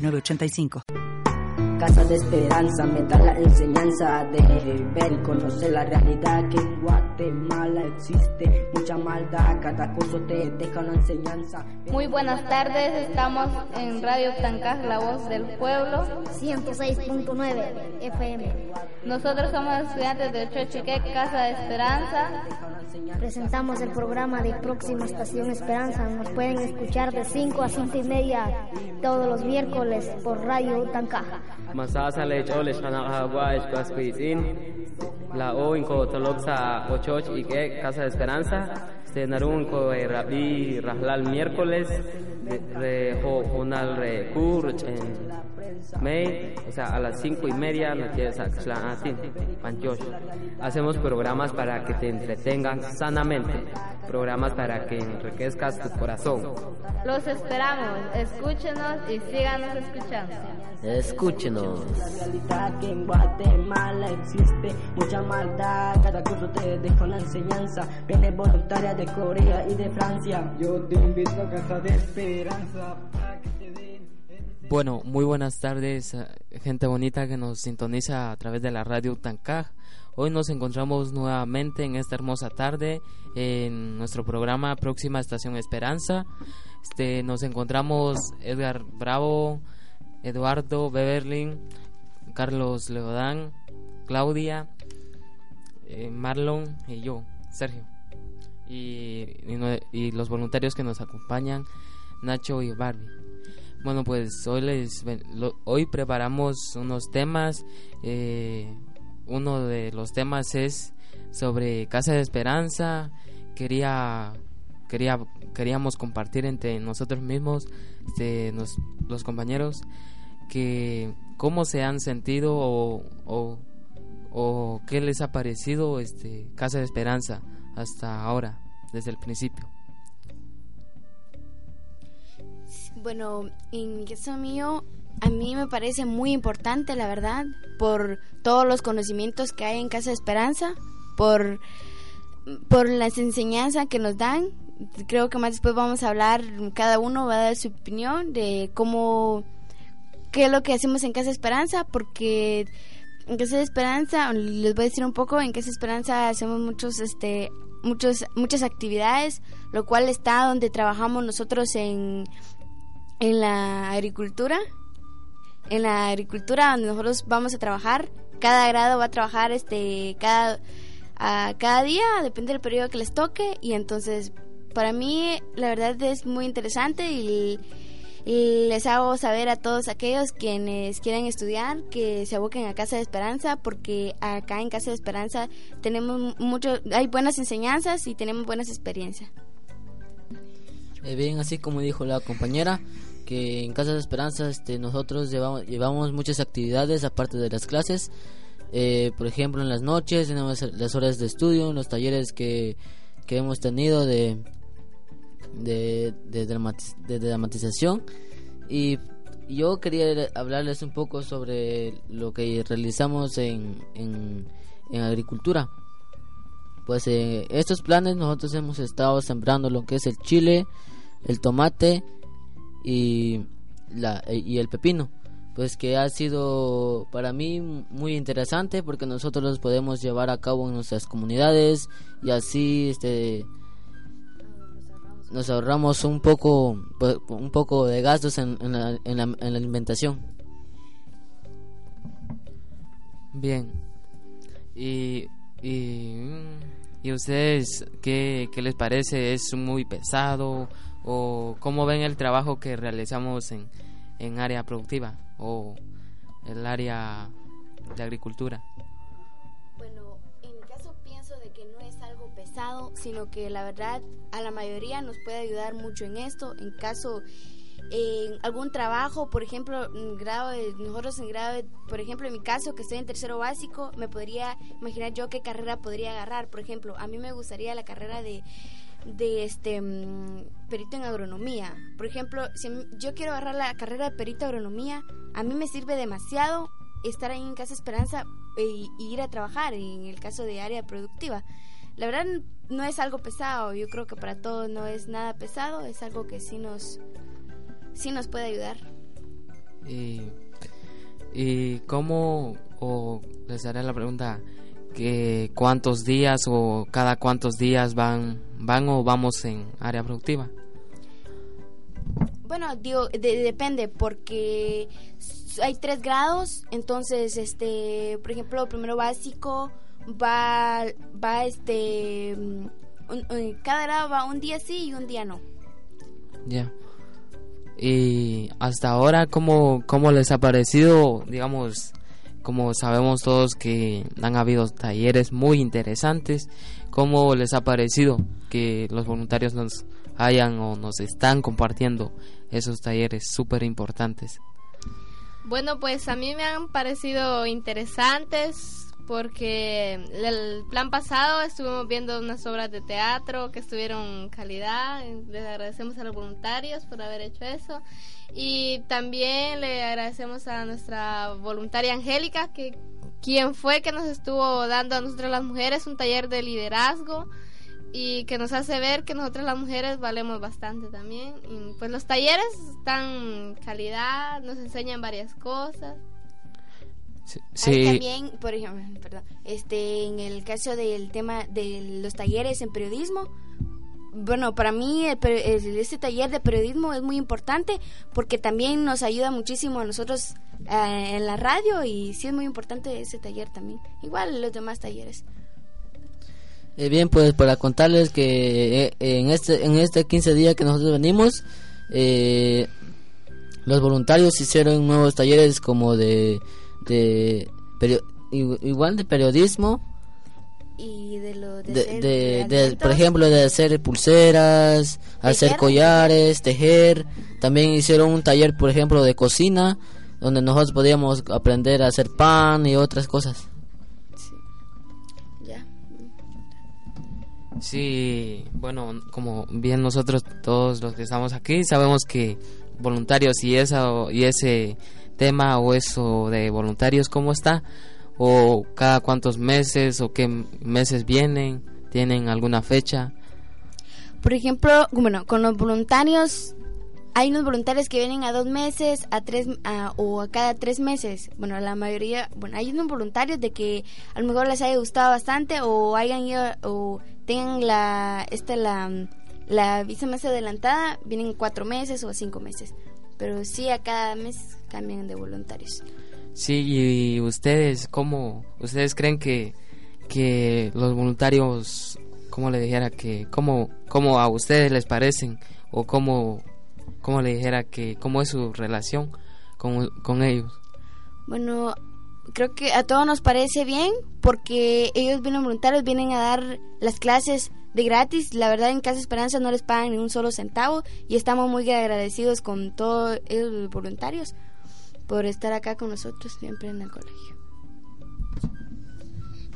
906985. Casa de esperanza me da la enseñanza de ver y conocer la realidad que en Guatemala existe mucha maldad, cada curso te deja una enseñanza. Muy buenas tardes, estamos en Radio Tancaj, la voz del pueblo. 106.9 FM. Nosotros somos estudiantes de Chochique, Casa de Esperanza. Presentamos el programa de Próxima Estación Esperanza. Nos pueden escuchar de 5 a 5 y media todos los miércoles por Radio Tancaja. Masasa le chole shana agua la o inco toloksa ochoch y que Casa de Esperanza. Este narun ko rabi rahlal miércoles. Re ho honal re kurch en May, o sea, a las cinco y media Hacemos programas para que te entretengan sanamente, programas para que enriquezcas tu corazón. Los esperamos, escúchenos y síganos escuchando. Escúchenos. La realidad que en Guatemala existe mucha maldad, cada curso te deja una enseñanza. Viene voluntaria de Corea y de Francia. Yo te invito a Casa de Esperanza para que. Bueno, muy buenas tardes, eh, gente bonita que nos sintoniza a través de la radio Tancaj. Hoy nos encontramos nuevamente en esta hermosa tarde en nuestro programa Próxima Estación Esperanza. Este, nos encontramos Edgar Bravo, Eduardo Beverlin, Carlos Leodán, Claudia, eh, Marlon y yo, Sergio. Y, y los voluntarios que nos acompañan, Nacho y Barbie. Bueno, pues hoy les hoy preparamos unos temas. eh, uno de los temas es sobre Casa de Esperanza. Quería quería queríamos compartir entre nosotros mismos, este, los compañeros, que cómo se han sentido o, o, o qué les ha parecido este Casa de Esperanza hasta ahora, desde el principio. Bueno, en caso mío, a mí me parece muy importante, la verdad, por todos los conocimientos que hay en Casa de Esperanza, por, por las enseñanzas que nos dan. Creo que más después vamos a hablar, cada uno va a dar su opinión de cómo, qué es lo que hacemos en Casa de Esperanza, porque en Casa de Esperanza, les voy a decir un poco, en Casa de Esperanza hacemos muchos, este, muchos, muchas actividades, lo cual está donde trabajamos nosotros en, en la agricultura. En la agricultura donde nosotros vamos a trabajar, cada grado va a trabajar este cada a cada día, depende del periodo que les toque y entonces para mí la verdad es muy interesante y, les hago saber a todos aquellos quienes quieren estudiar que se aboquen a Casa de Esperanza porque acá en Casa de Esperanza tenemos mucho hay buenas enseñanzas y tenemos buenas experiencias. Eh, bien, así como dijo la compañera, que en Casa de Esperanza este, nosotros llevamos, muchas actividades aparte de las clases. Eh, por ejemplo, en las noches tenemos las horas de estudio, los talleres que, que hemos tenido de, de, de dramatización. Y yo quería hablarles un poco sobre lo que realizamos en, en, en agricultura. Pues eh, estos planes nosotros hemos estado sembrando lo que es el chile, el tomate y, la, eh, y el pepino. Pues que ha sido para mí muy interesante porque nosotros los podemos llevar a cabo en nuestras comunidades y así este nos ahorramos un poco pues, un poco de gastos en, en la, en, la, en la alimentación. Bien. Y, y, ¿y ustedes qué, qué les parece? ¿Es muy pesado? ¿O cómo ven el trabajo que realizamos en, en área productiva o el área de agricultura? Bueno, en mi caso pienso de que no es algo pesado, sino que la verdad a la mayoría nos puede ayudar mucho en esto. En caso en algún trabajo, por ejemplo, en grado de, nosotros en grado, de- por ejemplo, en mi caso, que estoy en tercero básico, me podría imaginar yo qué carrera podría agarrar. Por ejemplo, a mí me gustaría la carrera de, de este mm, perito en agronomía. Por ejemplo, si yo quiero agarrar la carrera de perito en agronomía, a mí me sirve demasiado estar ahí en Casa Esperanza y, y ir a trabajar en el caso de área productiva. La verdad no es algo pesado, yo creo que para todos no es nada pesado, es algo que sí nos, sí nos puede ayudar. Y, y cómo, o les haré la pregunta, que cuántos días o cada cuántos días van, van o vamos en área productiva. Bueno, digo, de- depende porque hay tres grados, entonces, este, por ejemplo, primero básico va, va, este, un- un- cada grado va un día sí y un día no. Ya. Y hasta ahora, ¿cómo, ¿cómo les ha parecido, digamos, como sabemos todos que han habido talleres muy interesantes, ¿cómo les ha parecido que los voluntarios nos hayan o nos están compartiendo esos talleres súper importantes? Bueno, pues a mí me han parecido interesantes porque el plan pasado estuvimos viendo unas obras de teatro que estuvieron calidad. Les agradecemos a los voluntarios por haber hecho eso. Y también le agradecemos a nuestra voluntaria Angélica, que quien fue que nos estuvo dando a nosotros las mujeres un taller de liderazgo y que nos hace ver que nosotras las mujeres valemos bastante también. Pues los talleres están calidad, nos enseñan varias cosas. Sí, Hay sí, también, por ejemplo, perdón, este, en el caso del tema de los talleres en periodismo, bueno, para mí el el- este taller de periodismo es muy importante porque también nos ayuda muchísimo a nosotros eh, en la radio y sí es muy importante ese taller también, igual los demás talleres. Eh, bien, pues para contarles que eh, en este en este 15 días que nosotros venimos, eh, los voluntarios hicieron nuevos talleres como de, de perio- igual de periodismo, Y de lo de, de, hacer de- de- alimentos, por ejemplo de hacer pulseras, hacer collares, tejer. También hicieron un taller, por ejemplo, de cocina, donde nosotros podíamos aprender a hacer pan y otras cosas. ya. Sí, bueno, como bien nosotros todos los que estamos aquí sabemos que voluntarios y esa y ese tema o eso de voluntarios cómo está o cada cuántos meses o qué meses vienen, tienen alguna fecha. Por ejemplo, bueno, con los voluntarios, hay unos voluntarios que vienen a dos meses, a tres, o a cada tres meses. Bueno, la mayoría, bueno, hay unos voluntarios de que a lo mejor les haya gustado bastante o hayan ido, o tengan la, esta, la, la visa más adelantada, vienen cuatro meses o cinco meses. Pero sí, a cada mes cambian de voluntarios. Sí, y ustedes cómo ustedes creen que que los voluntarios cómo le dijera que cómo cómo a ustedes les parecen o cómo cómo le dijera que cómo es su relación con, con ellos. Bueno, creo que a todos nos parece bien porque ellos vienen voluntarios, vienen a dar las clases de gratis. La verdad en Casa Esperanza no les pagan ni un solo centavo y estamos muy agradecidos con todos ellos los voluntarios por estar acá con nosotros siempre en el colegio.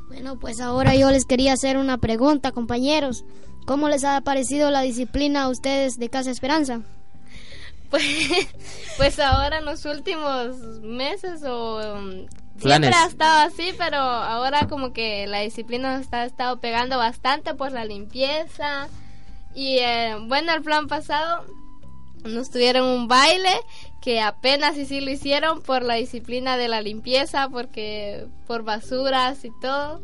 Bueno, pues ahora yo les quería hacer una pregunta, compañeros. ¿Cómo les ha parecido la disciplina a ustedes de Casa Esperanza? Pues, pues ahora en los últimos meses o siempre ha estado así, pero ahora como que la disciplina nos está ha estado pegando bastante por la limpieza. Y eh, bueno el plan pasado nos tuvieron un baile que apenas y sí lo hicieron por la disciplina de la limpieza porque por basuras y todo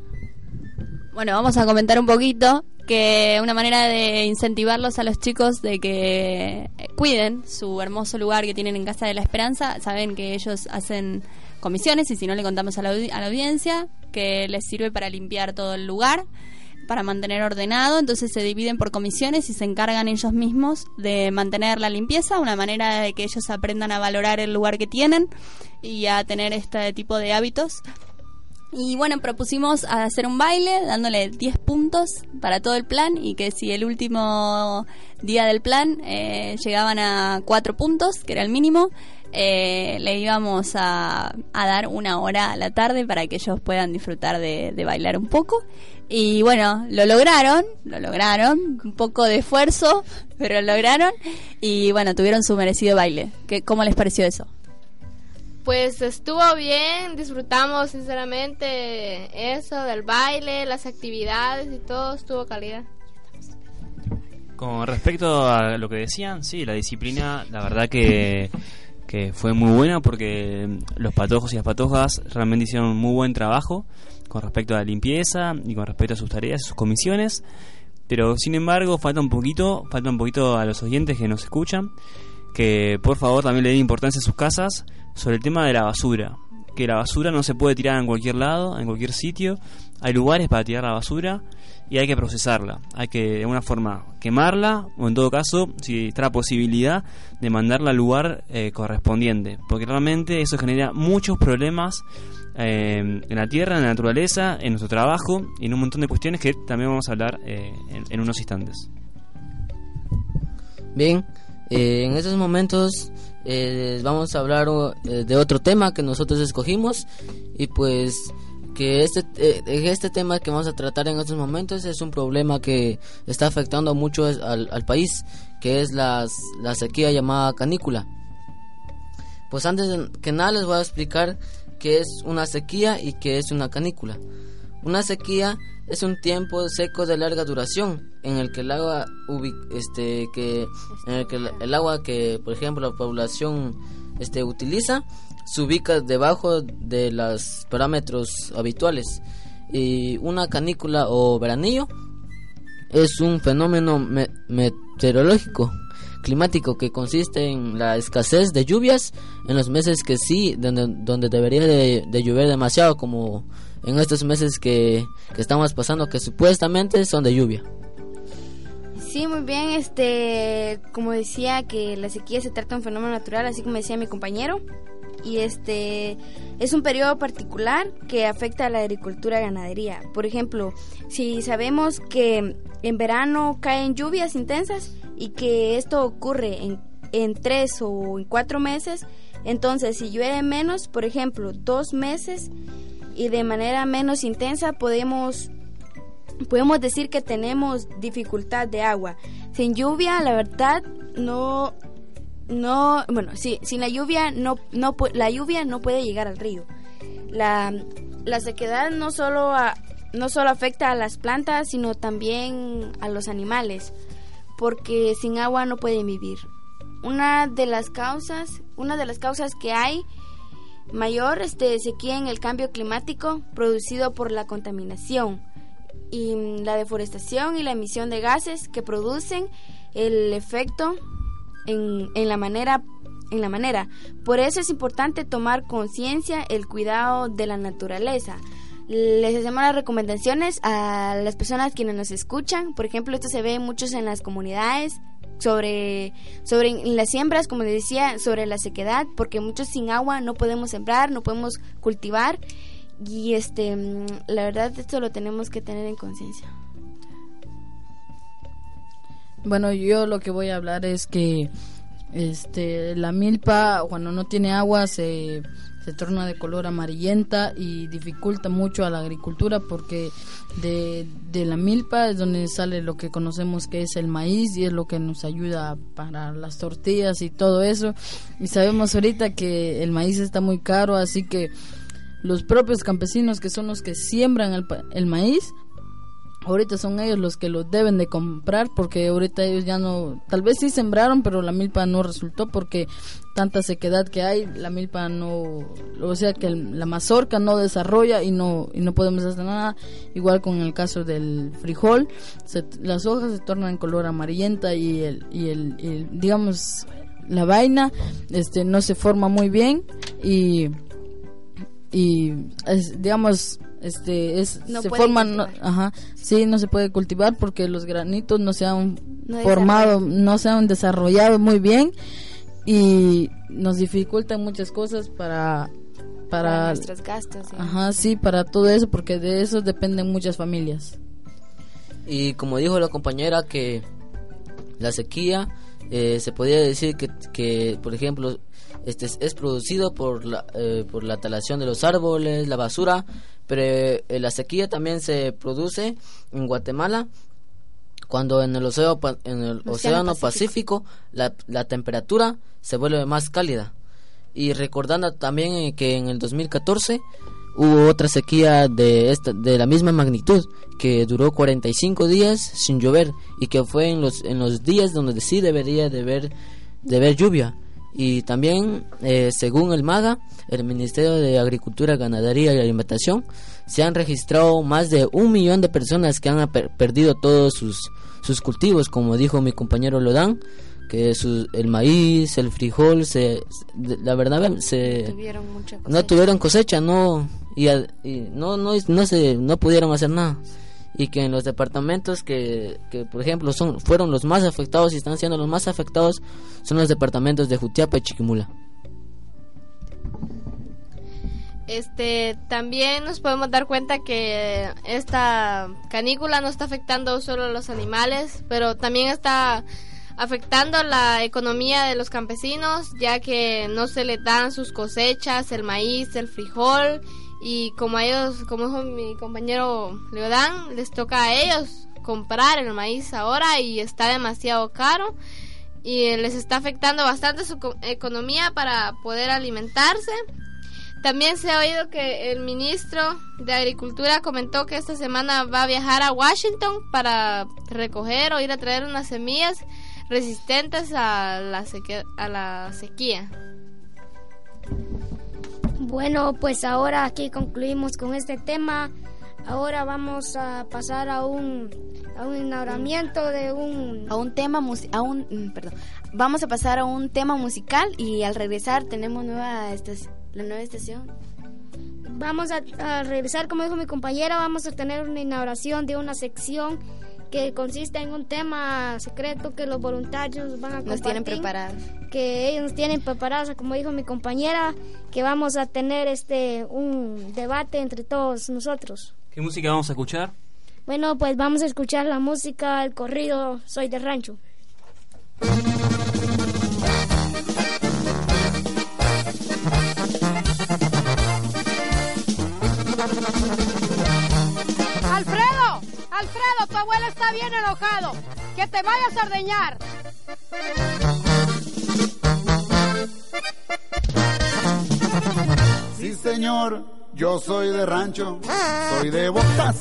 Bueno, vamos a comentar un poquito que una manera de incentivarlos a los chicos de que cuiden su hermoso lugar que tienen en Casa de la Esperanza. Saben que ellos hacen comisiones y si no le contamos a la, audi- a la audiencia que les sirve para limpiar todo el lugar, para mantener ordenado. Entonces se dividen por comisiones y se encargan ellos mismos de mantener la limpieza, una manera de que ellos aprendan a valorar el lugar que tienen y a tener este tipo de hábitos Y bueno, propusimos hacer un baile dándole 10 puntos para todo el plan y que si el último día del plan eh, llegaban a 4 puntos, que era el mínimo, eh, le íbamos a, a, dar una hora a la tarde para que ellos puedan disfrutar de, de, bailar un poco. Y bueno, lo lograron, lo lograron, un poco de esfuerzo, pero lo lograron. Y bueno, tuvieron su merecido baile. ¿Qué, ¿Cómo les pareció eso? Pues estuvo bien, disfrutamos sinceramente eso del baile, las actividades y todo estuvo calidad. Con respecto a lo que decían, sí, la disciplina, la verdad que, que fue muy buena porque los patojos y las patojas realmente hicieron muy buen trabajo con respecto a la limpieza y con respecto a sus tareas sus comisiones. Pero sin embargo, falta un poquito, falta un poquito a los oyentes que nos escuchan que por favor también le den importancia a sus casas sobre el tema de la basura. Que la basura no se puede tirar en cualquier lado, en cualquier sitio. Hay lugares para tirar la basura y hay que procesarla. Hay que de alguna forma quemarla o en todo caso, si está la posibilidad de mandarla al lugar eh, correspondiente. Porque realmente eso genera muchos problemas eh, en la tierra, en la naturaleza, en nuestro trabajo y en un montón de cuestiones que también vamos a hablar eh, en, en unos instantes. Bien, eh, en estos momentos eh, vamos a hablar eh, de otro tema que nosotros escogimos y pues que este, este tema que vamos a tratar en estos momentos es un problema que está afectando mucho al, al país, que es las, la sequía llamada canícula. Pues antes que nada les voy a explicar qué es una sequía y qué es una canícula. Una sequía es un tiempo seco de larga duración en el que el agua este que en el que el agua que por ejemplo la población este utiliza se ubica debajo de los parámetros habituales. Y una canícula o veranillo es un fenómeno meteorológico climático que consiste en la escasez de lluvias en los meses que sí donde, donde debería de, de llover demasiado como en estos meses que, que estamos pasando que supuestamente son de lluvia. Sí, muy bien. Este, como decía que la sequía se trata de un fenómeno natural, así como decía mi compañero, y este es un periodo particular que afecta a la agricultura y ganadería. Por ejemplo, si sabemos que en verano caen lluvias intensas y que esto ocurre en, en tres o en cuatro meses, entonces si llueve menos, por ejemplo, dos meses, y de manera menos intensa podemos podemos decir que tenemos dificultad de agua. Sin lluvia, la verdad, no no, bueno, sí, sin la lluvia no no la lluvia no puede llegar al río. La, la sequedad no solo no solo afecta a las plantas, sino también a los animales, porque sin agua no pueden vivir. Una de las causas, una de las causas que hay mayor este, sequía en el cambio climático producido por la contaminación y la deforestación y la emisión de gases que producen el efecto en, en la manera en la manera. Por eso es importante tomar conciencia el cuidado de la naturaleza. Les hacemos las recomendaciones a las personas quienes nos escuchan. Por ejemplo, esto se ve muchos en las comunidades, sobre, sobre las siembras, como les decía, sobre la sequedad, porque muchos sin agua no podemos sembrar, no podemos cultivar y este mm, la verdad esto lo tenemos que tener en conciencia. Bueno, yo lo que voy a hablar es que este la milpa cuando no tiene agua se se torna de color amarillenta y dificulta mucho a la agricultura porque de, de, la milpa es donde sale lo que conocemos que es el maíz y es lo que nos ayuda para las tortillas y todo eso. Y sabemos ahorita que el maíz está muy caro, así que los propios campesinos que son los que siembran el, el maíz ahorita son ellos los que lo deben de comprar porque ahorita ellos ya no, tal vez sí sembraron, pero la milpa no resultó porque tanta sequedad que hay, la milpa no, o sea que la mazorca no desarrolla y no y no podemos hacer nada. Igual con el caso del frijol, las hojas se tornan color amarillenta y el y el, digamos la vaina este no se forma muy bien y y digamos este es se forman no, ajá sí no se puede cultivar porque los granitos no se han formado no se han desarrollado muy bien y nos dificultan muchas cosas para para, nuestros gastos. ¿sí? Ajá, sí, para todo eso, porque de eso dependen muchas familias. Y como dijo la compañera que la sequía eh, se podría decir que, que, por ejemplo, este es, es producido por la, eh, por la talación de los árboles, la basura, pero eh, la sequía también se produce en Guatemala cuando en el océano, en el Océano océano Pacífico, la, la temperatura se vuelve más cálida. Y recordando también eh, que en el 2014 hubo otra sequía de esta de la misma magnitud que duró 45 días sin llover y que fue en los en los días donde sí debería de haber de haber lluvia y también eh, según el MAGA el Ministerio de Agricultura Ganadería y Alimentación se han registrado más de un millón de personas que han per- perdido todos sus sus cultivos como dijo mi compañero Lodán que su- el maíz el frijol se la verdad se Tuvieron mucha no tuvieron cosecha no y, y no no no se no pudieron hacer nada y que en los departamentos que, que por ejemplo son fueron los más afectados y están siendo los más afectados son los departamentos de Jutiapa y Chiquimula. Este, también nos podemos dar cuenta que esta canícula no está afectando solo a los animales, pero también está afectando la economía de los campesinos, ya que no se les dan sus cosechas, el maíz, el frijol, y como a ellos, como dijo mi compañero Leodán, les toca a ellos comprar el maíz ahora y está demasiado caro y les está afectando bastante su co- economía para poder alimentarse. También se ha oído que el ministro de Agricultura comentó que esta semana va a viajar a Washington para recoger o ir a traer unas semillas resistentes a la, seque- a la sequía. Bueno, pues ahora aquí concluimos con este tema. Ahora vamos a pasar a un, a un inauguramiento de un... A un tema, a un, mm, perdón, vamos a pasar a un tema musical y al regresar tenemos nueva la nueva estación. Vamos a, a regresar, como dijo mi compañera, vamos a tener una inauguración de una sección que consiste en un tema secreto que los voluntarios van a Nos tienen compartir, preparados. Que ellos nos tienen preparados, como dijo mi compañera, que vamos a tener este un debate entre todos nosotros. ¿Qué música vamos a escuchar? Bueno, pues vamos a escuchar la música, el corrido Soy de Rancho. Alfredo, Alfredo, tu abuelo está bien enojado. Que te vayas a ordeñar. Sí, señor, yo soy de rancho, soy de botas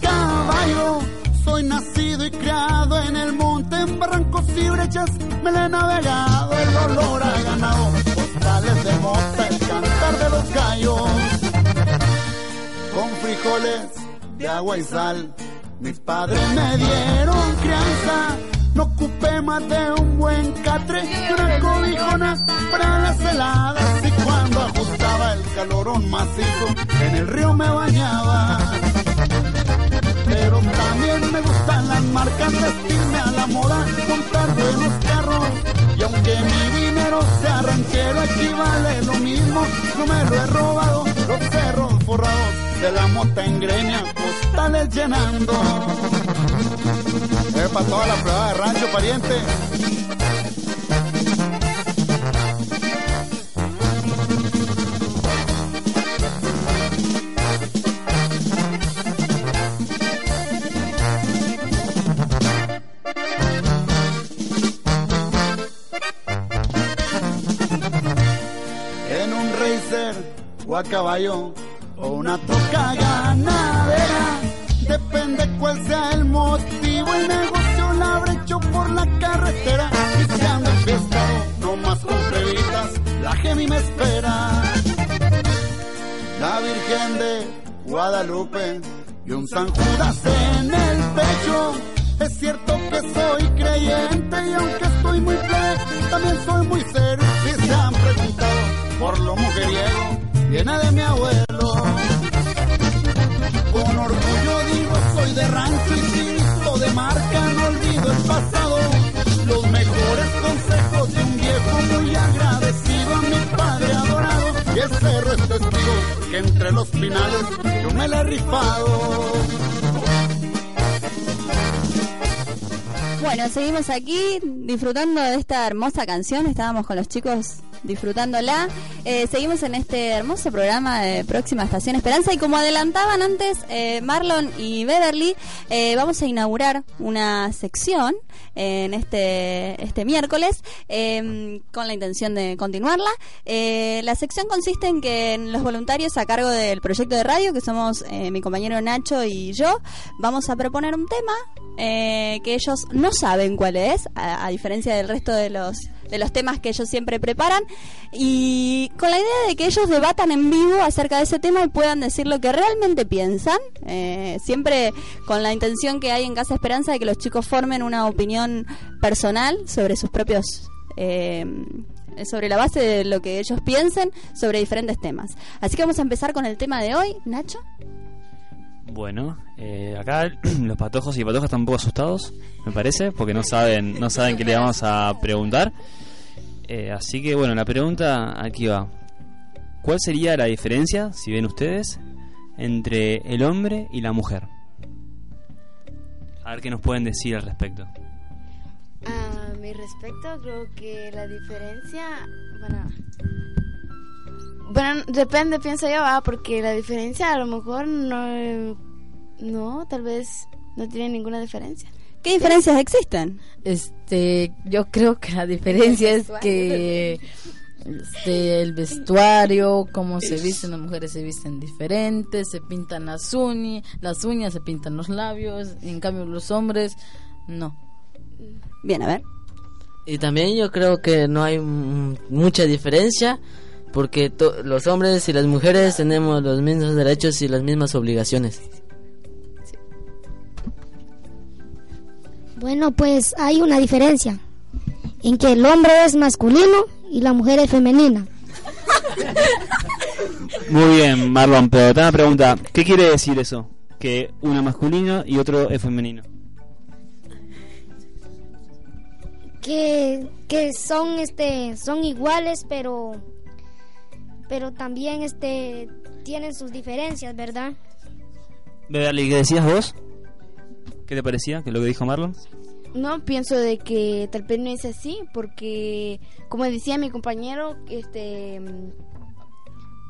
caballo. Soy nacido y criado en el monte, en barrancos y brechas. Me le he navegado el olor a ganado, postales de mota, el cantar de los gallos. Con frijoles de agua y sal, mis padres me dieron crianza. No ocupé más de un buen catre y una cobijona para las heladas. Y cuando ajustaba el calorón macizo, en el río me bañaba. Pero también me gustan las marcas, vestirme a la moda, montar buenos carros. Y aunque mi dinero sea ranchero, equivale lo mismo, no me lo he robado. Los cerros forrados de la mota en greña, postales llenando. Es para toda la prueba de rancho, pariente. En un racer o a caballo o una troca ganadera. Depende cuál sea el motivo, el negocio la habré hecho por la carretera. Y si ando enfiestado, no más con plebitas, la Gemi me espera. La Virgen de Guadalupe y un San Judas en el pecho. Es cierto que soy creyente y aunque estoy muy plebe, también soy muy serio. Si se han preguntado por lo mujeriego, viene de mi abuelo. Con orgullo digo soy de rancho y pasado. Los mejores consejos de un viejo muy agradecido a mi padre adorado. Y el cerro es testigo que entre los finales yo me la he rifado. Bueno, seguimos aquí disfrutando de esta hermosa canción. Estábamos con los chicos disfrutándola. Eh, seguimos en este hermoso programa de Próxima Estación Esperanza y como adelantaban antes eh, Marlon y Beverly, eh, vamos a inaugurar una sección en este, este miércoles em, con la intención de continuarla. la sección consiste en que los voluntarios a cargo del proyecto de radio, que somos mi compañero Nacho y yo, vamos a proponer un tema que ellos no saben cuál es, a diferencia del resto de los de los temas que ellos siempre preparan y con la idea de que ellos debatan en vivo acerca de ese tema y puedan decir lo que realmente piensan, eh, siempre con la intención que hay en Casa Esperanza de que los chicos formen una opinión personal sobre sus propios... Eh, sobre la base de lo que ellos piensen sobre diferentes temas. Así que vamos a empezar con el tema de hoy, Nacho. Bueno, eh, acá los patojos y patojas están un poco asustados, me parece, porque no saben, no saben qué le vamos a preguntar. Eh, así que bueno, la pregunta aquí va. ¿Cuál sería la diferencia, si ven ustedes, entre el hombre y la mujer? A ver qué nos pueden decir al respecto. A mi respecto, creo que la diferencia, bueno, bueno, depende, pienso yo, ah, porque la diferencia a lo mejor no, no, tal vez no tiene ninguna diferencia. ¿Qué diferencias existen? Este, yo creo que la diferencia es que este, el vestuario, cómo se visten las mujeres se visten diferentes, se pintan las uñas, las uñas se pintan los labios, en cambio los hombres no. Bien, a ver. Y también yo creo que no hay mucha diferencia porque los hombres y las mujeres tenemos los mismos derechos y las mismas obligaciones. Bueno, pues hay una diferencia en que el hombre es masculino y la mujer es femenina. Muy bien, Marlon, pero te una pregunta, ¿qué quiere decir eso? Que uno es masculino y otro es femenino. Que, que son este son iguales, pero pero también este tienen sus diferencias, ¿verdad? Beverly, ¿qué decías vos? ¿Qué te parecía que lo que dijo Marlon? No, pienso de que tal vez no es así, porque como decía mi compañero, este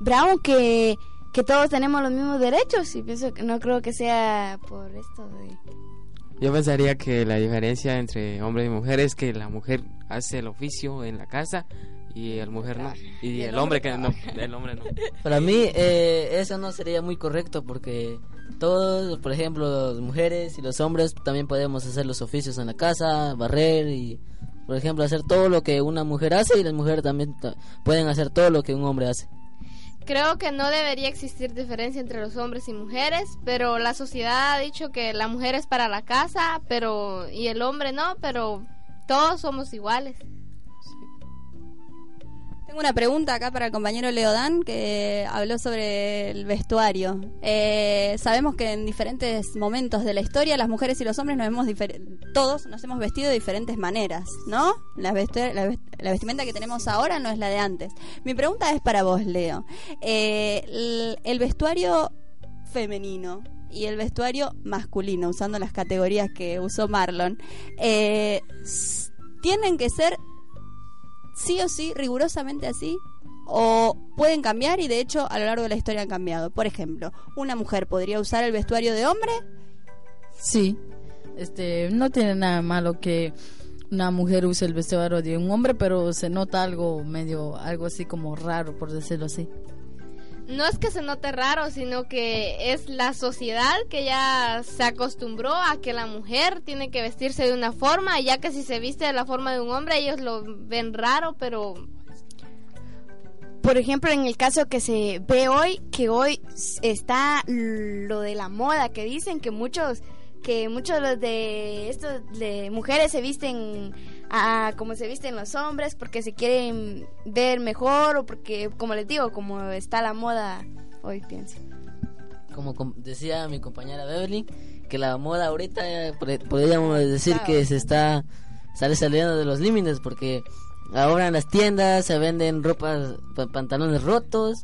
Bravo, que, que todos tenemos los mismos derechos y pienso que no creo que sea por esto de... Yo pensaría que la diferencia entre hombres y mujeres es que la mujer hace el oficio en la casa y el mujer no. y, el, hombre, que no el hombre no. Para mí eh, eso no sería muy correcto porque todos por ejemplo las mujeres y los hombres también podemos hacer los oficios en la casa barrer y por ejemplo hacer todo lo que una mujer hace y las mujeres también pueden hacer todo lo que un hombre hace. Creo que no debería existir diferencia entre los hombres y mujeres, pero la sociedad ha dicho que la mujer es para la casa, pero y el hombre no, pero todos somos iguales. Tengo una pregunta acá para el compañero Leodán que habló sobre el vestuario. Eh, sabemos que en diferentes momentos de la historia las mujeres y los hombres nos hemos todos nos hemos vestido de diferentes maneras, ¿no? La, vestimenta que tenemos ahora no es la de antes. Mi pregunta es para vos, Leo. Eh, el, vestuario femenino y el vestuario masculino, usando las categorías que usó Marlon, eh, tienen que ser sí o sí, rigurosamente así, o pueden cambiar y de hecho a lo largo de la historia han cambiado. Por ejemplo, una mujer podría usar el vestuario de hombre. Sí, este, no tiene nada malo que una mujer use el vestuario de un hombre, pero se nota algo medio, algo así como raro, por decirlo así no es que se note raro, sino que es la sociedad que ya se acostumbró a que la mujer tiene que vestirse de una forma, ya que si se viste de la forma de un hombre ellos lo ven raro, pero... Por ejemplo, en el caso que se ve hoy, que hoy está lo de la moda, que dicen que muchos que muchos de estos de mujeres se visten a como se visten los hombres porque se quieren ver mejor o porque, como les digo, como está la moda hoy, pienso. Como decía mi compañera Beverly, que la moda ahorita podríamos decir que se está sale saliendo de los límites porque ahora en las tiendas se venden ropas, pantalones rotos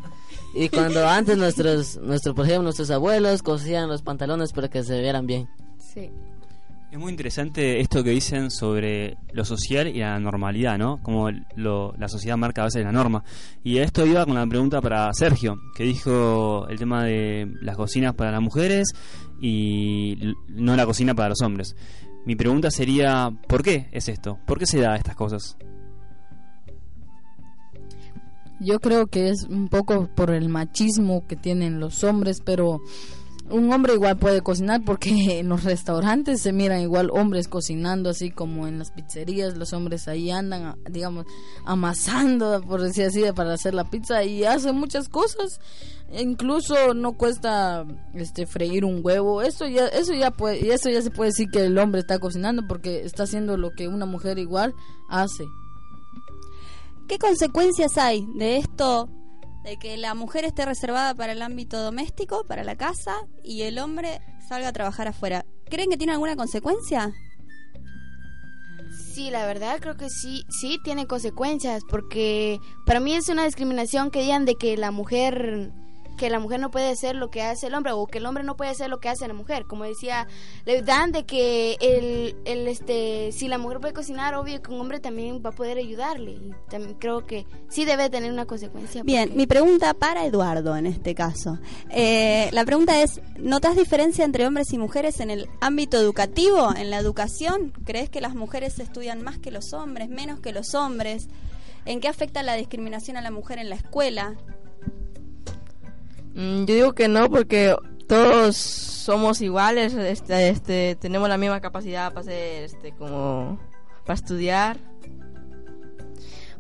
y cuando antes nuestros, nuestros, por ejemplo, nuestros abuelos cosían los pantalones para que se vieran bien. Sí. Es muy interesante esto que dicen sobre lo social y la normalidad, ¿no? Como lo, la sociedad marca a veces la norma. Y esto iba con la pregunta para Sergio, que dijo el tema de las cocinas para las mujeres y no la cocina para los hombres. Mi pregunta sería, ¿por qué es esto? ¿Por qué se da estas cosas? Yo creo que es un poco por el machismo que tienen los hombres, pero un hombre igual puede cocinar porque en los restaurantes se miran igual hombres cocinando, así como en las pizzerías los hombres ahí andan, digamos, amasando, por decir así, para hacer la pizza y hacen muchas cosas. Incluso no cuesta este freír un huevo. Eso ya eso ya puede eso ya se puede decir que el hombre está cocinando porque está haciendo lo que una mujer igual hace. ¿Qué consecuencias hay de esto, de que la mujer esté reservada para el ámbito doméstico, para la casa, y el hombre salga a trabajar afuera? ¿Creen que tiene alguna consecuencia? Sí, la verdad creo que sí, sí tiene consecuencias, porque para mí es una discriminación que digan de que la mujer que la mujer no puede hacer lo que hace el hombre o que el hombre no puede hacer lo que hace la mujer como decía dan de que el, el este si la mujer puede cocinar obvio que un hombre también va a poder ayudarle y también creo que sí debe tener una consecuencia Bien, porque- mi pregunta para Eduardo en este caso. Eh, la pregunta es, ¿notas diferencia entre hombres y mujeres en el ámbito educativo, en la educación? ¿Crees que las mujeres estudian más que los hombres, menos que los hombres? ¿En qué afecta la discriminación a la mujer en la escuela? Mm, yo digo que no porque todos somos iguales, este, este, tenemos la misma capacidad para hacer, este, como para estudiar.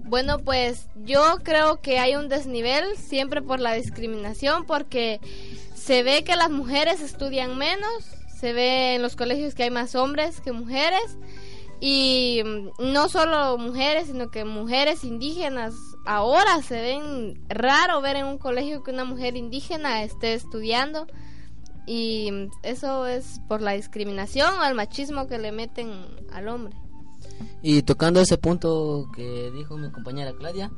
Bueno, pues yo creo que hay un desnivel siempre por la discriminación porque se ve que las mujeres estudian menos, se ve en los colegios que hay más hombres que mujeres y mm, no solo mujeres, sino que mujeres indígenas ahora se ven raro ver en un colegio que una mujer indígena esté estudiando y eso es por la discriminación o el machismo que le meten al hombre. Y tocando ese punto que dijo mi compañera Claudia,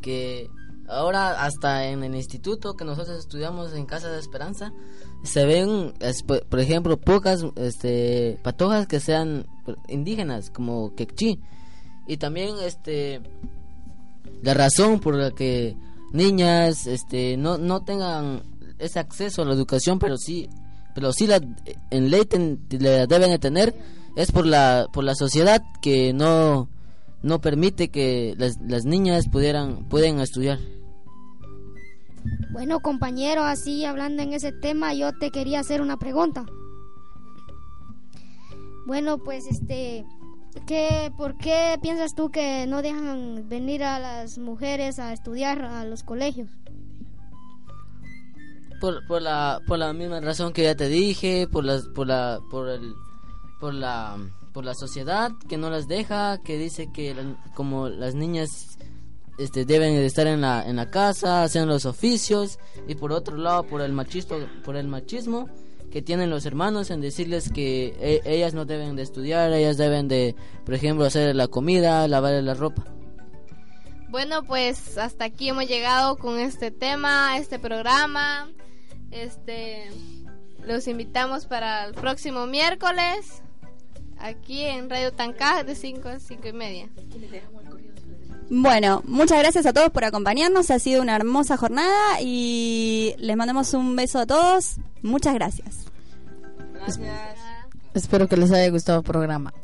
que ahora hasta en el instituto que nosotros estudiamos en Casa de Esperanza, se ven, por ejemplo, pocas este, patojas que sean indígenas, como quechí. Y también este la razón por la que niñas este no, no tengan ese acceso a la educación, pero sí pero sí la en ley ten- la deben de tener es por la por la sociedad que no no permite que las, las niñas pudieran pueden estudiar. Bueno, compañero, así hablando en ese tema, yo te quería hacer una pregunta. Bueno, pues este, ¿qué, ¿por qué piensas tú que no dejan venir a las mujeres a estudiar a los colegios? por, por la por la misma razón que ya te dije por las por la por el por la por la sociedad que no las deja que dice que como las niñas este deben de estar en la en la casa haciendo los oficios y por otro lado por el machismo por el machismo que tienen los hermanos en decirles que e- ellas no deben de estudiar ellas deben de por ejemplo hacer la comida lavar la ropa Bueno, pues hasta aquí hemos llegado con este tema, este programa. Este, los invitamos para el próximo miércoles aquí en Radio Tancaj de 5 a 5 y media. Bueno, muchas gracias a todos por acompañarnos. Ha sido una hermosa jornada y les mandamos un beso a todos. Muchas gracias. Espero que les haya gustado el programa.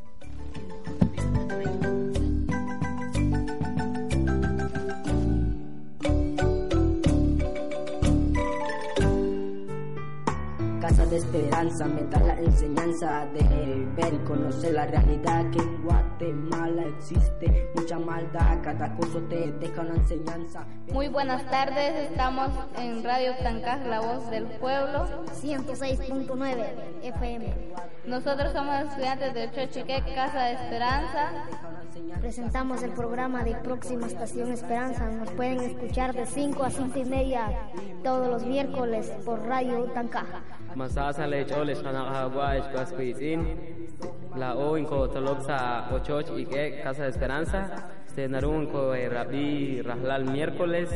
De esperanza, me da la enseñanza de ver y conocer la realidad que en Guatemala existe mucha maldad, cada cosa te deja una enseñanza. Muy buenas tardes, estamos en Radio Tancaj, la voz del pueblo. 106.9 FM. Nosotros somos estudiantes de Chochique, Casa de Esperanza. Presentamos el programa de Próxima Estación Esperanza. Nos pueden escuchar de 5 a 5 y media todos los miércoles por Radio Tancaja. Masasa le chole shana agua es cuascuitin. La o inco tolopsa ochoch y que Casa de Esperanza. Se narun ko rabi rahlal miércoles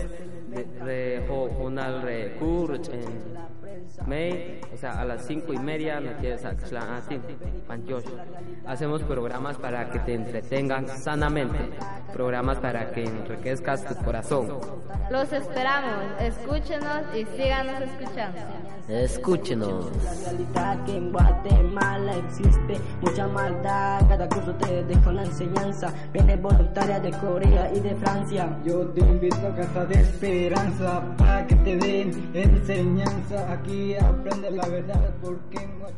de, jonal re en May, o sea, a las cinco y media, no quieres así, Panchosh. Hacemos programas para que te entretengan sanamente, programas para que enriquezcas tu corazón. Los esperamos, escúchenos y síganos escuchando. Escúchenos. La realidad que en Guatemala existe mucha maldad. Cada curso te deja una enseñanza. Viene voluntaria de Corea y de Francia. Yo te invito a Casa de Esperanza para que te den enseñanza. Aquí aprende la verdad porque Guatemala.